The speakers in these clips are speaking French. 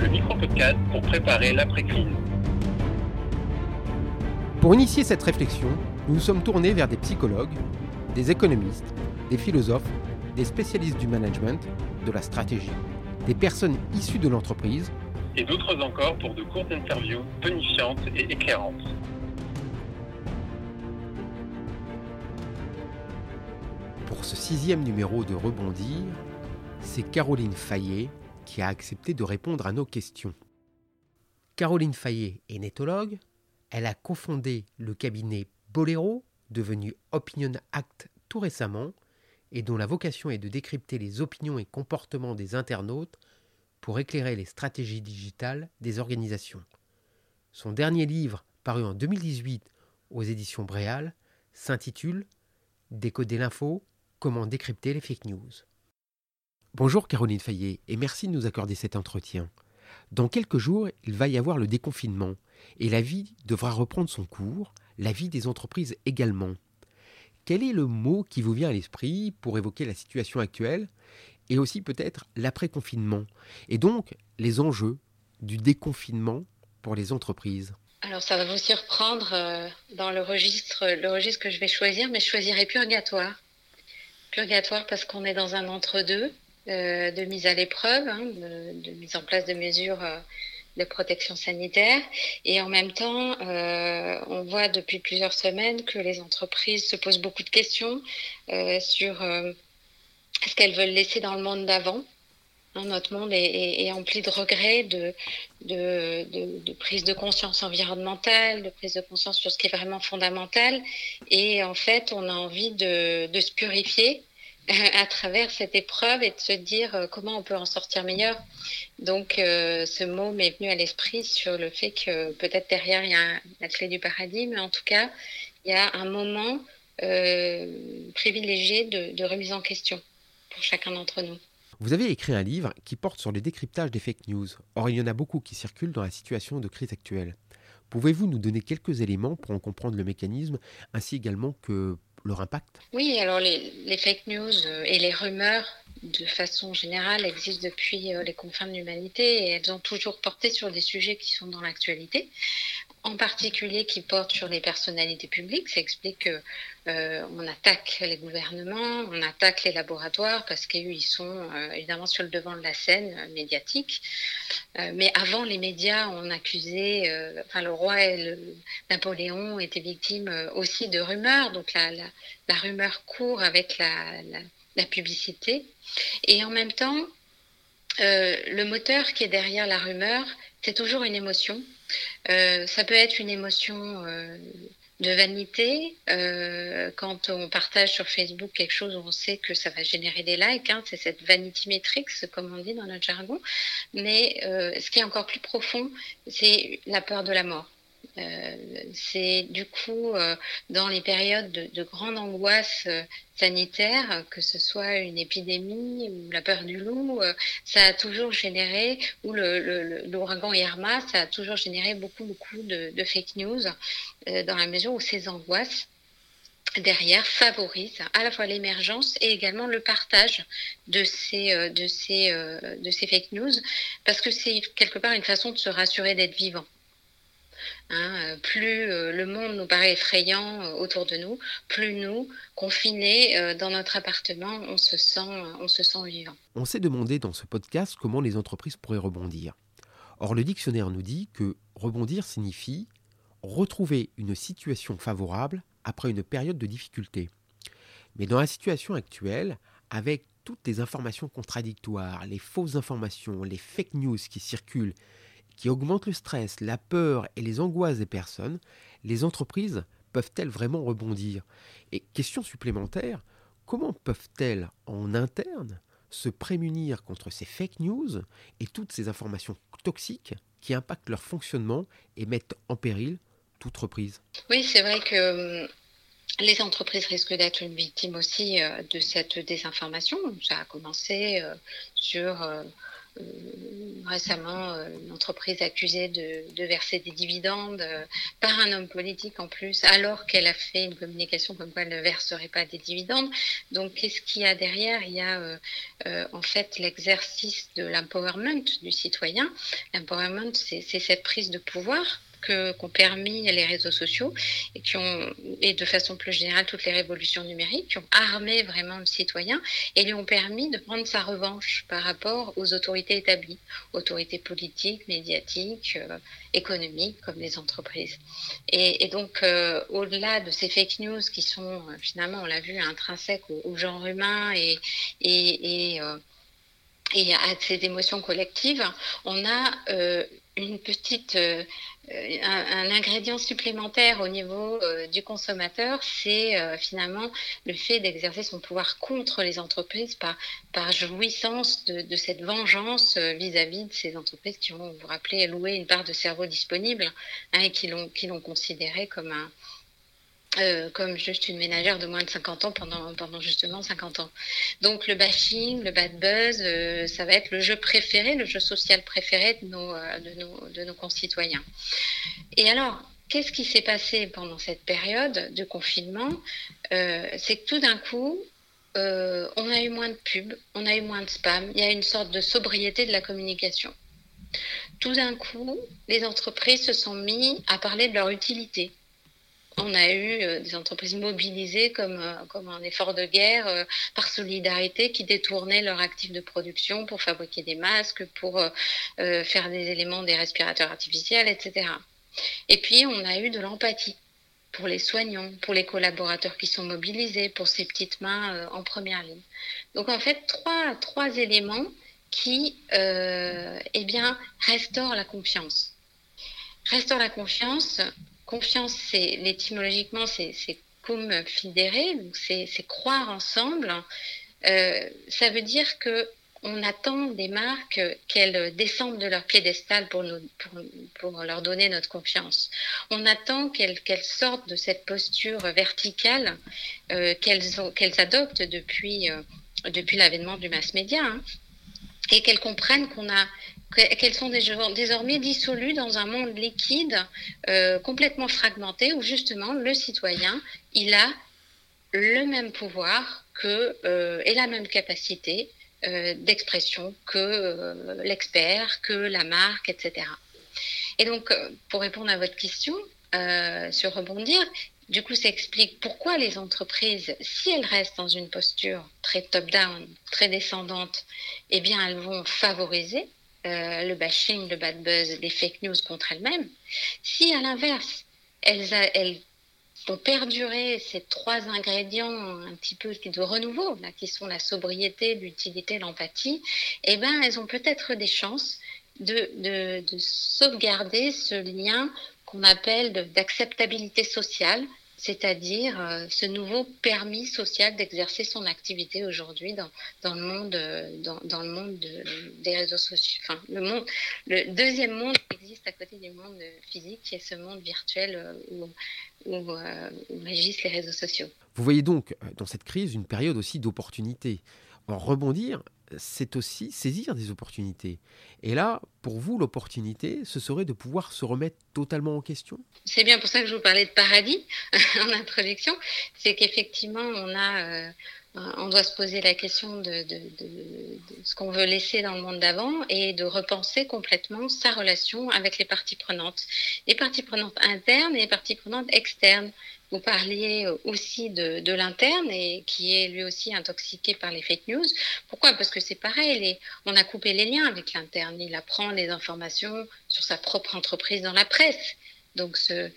le micro-podcast pour préparer l'après-crise. Pour initier cette réflexion, nous nous sommes tournés vers des psychologues, des économistes, des philosophes, des spécialistes du management, de la stratégie, des personnes issues de l'entreprise, et d'autres encore pour de courtes interviews tonifiantes et éclairantes. Pour ce sixième numéro de Rebondir, c'est Caroline Fayet qui a accepté de répondre à nos questions. Caroline Fayet est nétologue, elle a cofondé le cabinet Bolero, devenu Opinion Act tout récemment, et dont la vocation est de décrypter les opinions et comportements des internautes pour éclairer les stratégies digitales des organisations. Son dernier livre, paru en 2018 aux éditions Bréal, s'intitule Décoder l'info, comment décrypter les fake news. Bonjour Caroline Fayet et merci de nous accorder cet entretien. Dans quelques jours, il va y avoir le déconfinement et la vie devra reprendre son cours, la vie des entreprises également. Quel est le mot qui vous vient à l'esprit pour évoquer la situation actuelle et aussi peut-être l'après-confinement et donc les enjeux du déconfinement pour les entreprises? Alors ça va vous surprendre euh, dans le registre, le registre que je vais choisir, mais je choisirai purgatoire. Purgatoire parce qu'on est dans un entre-deux de mise à l'épreuve, hein, de, mise en place de mesures euh, de protection sanitaire. Et en même temps, euh, on voit depuis plusieurs semaines que les entreprises se posent beaucoup de questions euh, sur euh, ce qu'elles veulent laisser dans le monde d'avant. Hein, notre monde est, empli de regrets, de, de, prise de conscience environnementale, de prise de conscience sur ce qui est vraiment fondamental. Et en fait, on a envie de se purifier à travers cette épreuve et de se dire euh, comment on peut en sortir meilleur. Donc, euh, ce mot m'est venu à l'esprit sur le fait que peut-être derrière, il y a la clé du paradis, mais en tout cas, il y a un moment euh, privilégié de, de remise en question pour chacun d'entre nous. Vous avez écrit un livre qui porte sur le décryptage des fake news. Or, il y en a beaucoup qui circulent dans la situation de crise actuelle. Pouvez-vous nous donner quelques éléments pour en comprendre le mécanisme, ainsi également que leur impact? Oui, alors les, fake news et les rumeurs, de façon générale, existent depuis les confins de l'humanité et elles ont toujours porté sur des sujets qui sont dans l'actualité, en particulier qui portent sur les personnalités publiques. Ça explique que euh, on attaque les gouvernements, on attaque les laboratoires parce qu'ils sont euh, évidemment sur le devant de la scène euh, médiatique. mais avant les médias, on accusait, enfin le roi et le, Napoléon étaient victimes aussi de rumeurs. Donc la, rumeur court avec la, publicité. Et en même temps, le moteur qui est derrière la rumeur, c'est toujours une émotion. ça peut être une émotion de vanité. Euh, quand on partage sur Facebook quelque chose, on sait que ça va générer des likes. Hein, c'est cette vanity metrics, comme on dit dans notre jargon. Mais euh, ce qui est encore plus profond, c'est la peur de la mort. Euh, c'est du coup euh, dans les périodes de, de grande angoisse euh, sanitaire, que ce soit une épidémie ou la peur du loup, ça a toujours généré, ou l'ouragan Irma, ça a toujours généré beaucoup, beaucoup de, fake news, dans la mesure où ces angoisses derrière favorisent à la fois l'émergence et également le partage de de ces fake news, parce que c'est quelque part une façon de se rassurer d'être vivant. Hein, plus euh, le monde nous paraît effrayant euh, autour de nous, plus nous, confinés euh, dans notre appartement, on se, sent, on se sent vivant. On s'est demandé dans ce podcast comment les entreprises pourraient rebondir. Or, le dictionnaire nous dit que rebondir signifie retrouver une situation favorable après une période de difficulté. Mais dans la situation actuelle, avec toutes les informations contradictoires, les fausses informations, les fake news qui circulent, qui augmente le stress, la peur et les angoisses des personnes, les entreprises peuvent-elles vraiment rebondir? Et question supplémentaire, comment peuvent-elles en interne se prémunir contre ces fake news et toutes ces informations toxiques qui impactent leur fonctionnement et mettent en péril toute reprise? Oui, c'est vrai que hum, les entreprises risquent d'être une victime aussi euh, de cette désinformation. Ça a commencé euh, sur euh, récemment une entreprise accusée de, verser des dividendes par un homme politique en plus, alors qu'elle a fait une communication comme quoi elle ne verserait pas des dividendes. Donc, qu'est-ce qu'il y a derrière? Il y a en fait l'exercice de l'empowerment du citoyen. L'empowerment, c'est cette prise de pouvoir qu'ont permis les réseaux sociaux et qui ont, et de façon plus générale, toutes les révolutions numériques, qui ont armé vraiment le citoyen et lui ont permis de prendre sa revanche par rapport aux autorités établies, autorités politiques, médiatiques, euh, économiques, comme les entreprises. Et, donc, euh, au-delà de ces fake news qui sont euh, finalement, on l'a vu, intrinsèques au, genre humain et, et, et à ces émotions collectives, on a une petite, un, ingrédient supplémentaire au niveau euh, du consommateur, c'est euh, finalement le fait d'exercer son pouvoir contre les entreprises par, par jouissance de, cette vengeance vis-à-vis de ces entreprises qui ont, vous vous rappelez, loué une part de cerveau disponible hein, et qui l'ont considéré comme un, euh, comme juste une ménagère de moins de 50 ans pendant, pendant justement 50 ans. Donc le bashing, le bad buzz, euh, ça va être le jeu préféré, le jeu social préféré de nos, euh, de nos, de nos concitoyens. Et alors, qu'est-ce qui s'est passé pendant cette période de confinement? C'est que tout d'un coup, on a eu moins de pubs, on a eu moins de spam, il y a une sorte de sobriété de la communication. Tout d'un coup, les entreprises se sont mis à parler de leur utilité on a eu euh, des entreprises mobilisées comme, euh, comme un effort de guerre euh, par solidarité qui détournaient leurs actifs de production pour fabriquer des masques, pour faire des éléments des respirateurs artificiels, etc. Et puis, on a eu de l'empathie pour les soignants, pour les collaborateurs qui sont mobilisés, pour ces petites mains en première ligne. Donc, en fait, trois, trois éléments qui eh bien, restaurent la confiance. Restaurent la confiance confiance, c'est étymologiquement, c'est cum fidere, c'est croire ensemble. Euh, ça veut dire que on attend des marques qu'elles descendent de leur piédestal pour, nous, pour, leur donner notre confiance. On attend qu'elles sortent de cette posture verticale euh, qu'elles adoptent depuis, euh, depuis l'avènement du mass média hein, et qu'elles comprennent qu'on a qu'elles sont désormais dissolues dans un monde liquide euh, complètement fragmenté où justement le citoyen, il a le même pouvoir que, euh, et la même capacité euh, d'expression que l'expert, que la marque, etc. Et donc, pour répondre à votre question, sur rebondir, du coup, ça explique pourquoi les entreprises, si elles restent dans une posture très top-down, très descendante, eh bien, elles vont favoriser euh, le bashing, le bad buzz, les fake news contre elles-mêmes, si à l'inverse, elles, elles ont perduré ces trois ingrédients un petit peu de renouveau, qui sont la sobriété, l'utilité, l'empathie, eh ben, elles ont peut-être des chances de sauvegarder ce lien qu'on appelle d'acceptabilité sociale c'est-à-dire euh, ce nouveau permis social d'exercer son activité aujourd'hui dans, dans, le monde, euh, dans, le monde des réseaux sociaux. Enfin, le, monde, le deuxième monde existe à côté du monde physique, qui est ce monde virtuel euh, où, où, où régissent les réseaux sociaux. Vous voyez donc dans cette crise une période aussi d'opportunité. En rebondir, c'est aussi saisir des opportunités. Et là, pour vous, l'opportunité, ce serait de pouvoir se remettre totalement en question? C'est bien pour ça que je vous parlais de paradis en introduction. C'est qu'effectivement, on a... Euh, on doit se poser la question de, ce qu'on veut laisser dans le monde d'avant et de repenser complètement sa relation avec les parties prenantes. Les parties prenantes internes et les parties prenantes externes. Vous parliez euh, aussi de, l'interne et qui est lui aussi intoxiqué par les fake news. Pourquoi? Parce que c'est pareil, on a coupé les liens avec l'interne. Il apprend les informations sur sa propre entreprise dans la presse. Donc euh,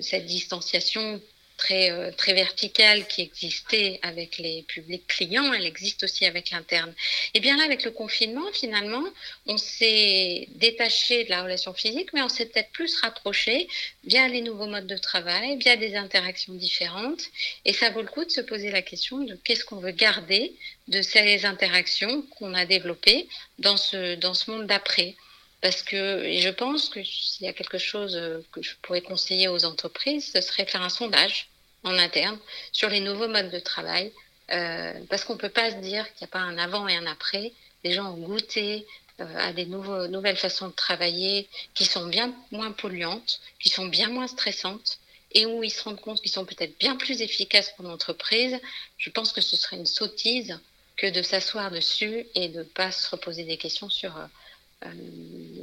cette distanciation très, euh, très verticale qui existait avec les publics clients, elle existe aussi avec l'interne. Et bien là, avec le confinement, finalement, on s'est détaché de la relation physique, mais on s'est peut-être plus rapproché via les nouveaux modes de travail, via des interactions différentes. Et ça vaut le coup de se poser la question de qu'est-ce qu'on veut garder de ces interactions qu'on a développées dans ce, dans ce monde d'après. Parce que je pense que s'il y a quelque chose que je pourrais conseiller aux entreprises, ce serait faire un sondage en interne sur les nouveaux modes de travail, euh, parce qu'on ne peut pas se dire qu'il n'y a pas un avant et un après. Les gens ont goûté euh, à des nouveaux, nouvelles façons de travailler qui sont bien moins polluantes, qui sont bien moins stressantes et où ils se rendent compte qu'ils sont peut-être bien plus efficaces pour l'entreprise. Je pense que ce serait une sottise que de s'asseoir dessus et de ne pas se reposer des questions sur, euh,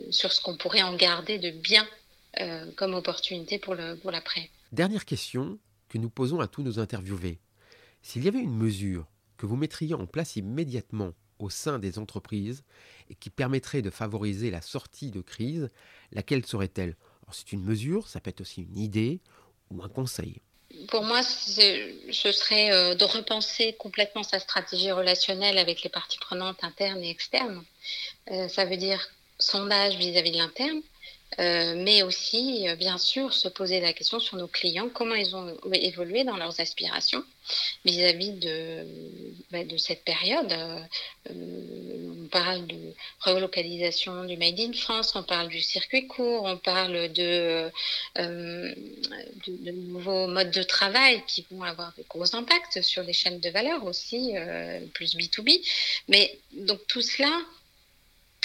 sur ce qu'on pourrait en garder de bien comme opportunité pour l'après. Pour Dernière question que nous posons à tous nos interviewés. S'il y avait une mesure que vous mettriez en place immédiatement au sein des entreprises et qui permettrait de favoriser la sortie de crise, laquelle serait-elle? C'est une mesure, ça peut être aussi une idée ou un conseil. Pour moi, ce serait euh, de repenser complètement sa stratégie relationnelle avec les parties prenantes internes et externes. Euh, ça veut dire sondage vis-à-vis de l'interne, euh, mais aussi, euh, bien sûr, se poser la question sur nos clients, comment ils ont évolué dans leurs aspirations vis-à-vis de, bah, cette période. Euh, on parle de relocalisation du Made in France, on parle du circuit court, on parle de, de, nouveaux modes de travail qui vont avoir de gros impacts sur les chaînes de valeur aussi, plus B2B. Mais donc tout cela,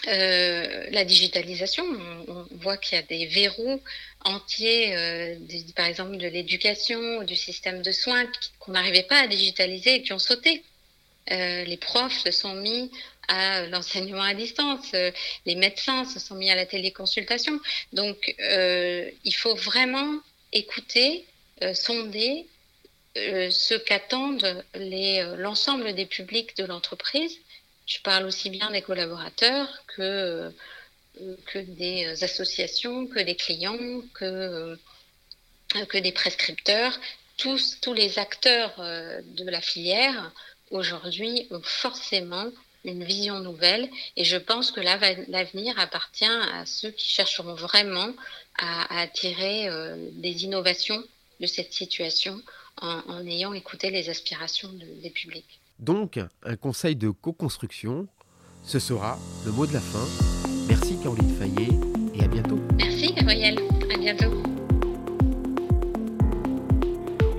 euh, la digitalisation, on, voit qu'il y a des verrous entiers, euh, par exemple de l'éducation, du système de soins qu'on n'arrivait pas à digitaliser et qui ont sauté. Euh, les profs se sont mis à l'enseignement à distance, les médecins se sont mis à la téléconsultation. Donc, il faut vraiment écouter, sonder ce qu'attendent l'ensemble des publics de l'entreprise je parle aussi bien des collaborateurs que, euh, que des associations, que des clients, que, euh, que des prescripteurs. Tous, tous les acteurs euh, de la filière aujourd'hui ont forcément une vision nouvelle et je pense que l'avenir appartient à ceux qui chercheront vraiment à, attirer des innovations de cette situation en, ayant écouté les aspirations des publics. Donc, un conseil de co-construction, ce sera le mot de la fin. Merci Caroline Fayet et à bientôt. Merci Gabriel, à bientôt.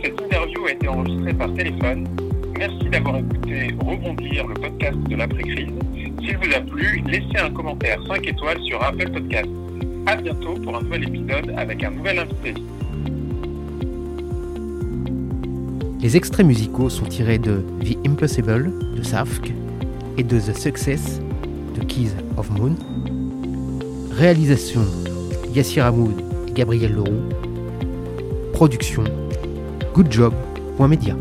Cette interview a été enregistrée par téléphone. Merci d'avoir écouté Rebondir, le podcast de l'après-crise. S'il vous a plu, laissez un commentaire 5 étoiles sur Apple Podcast. À bientôt pour un nouvel épisode avec un nouvel invité. Les extraits musicaux sont tirés de The Impossible de Safk et de The Success de Keys of Moon. Réalisation Yassir Hamoud et Gabriel Leroux. Production Good Job. Media.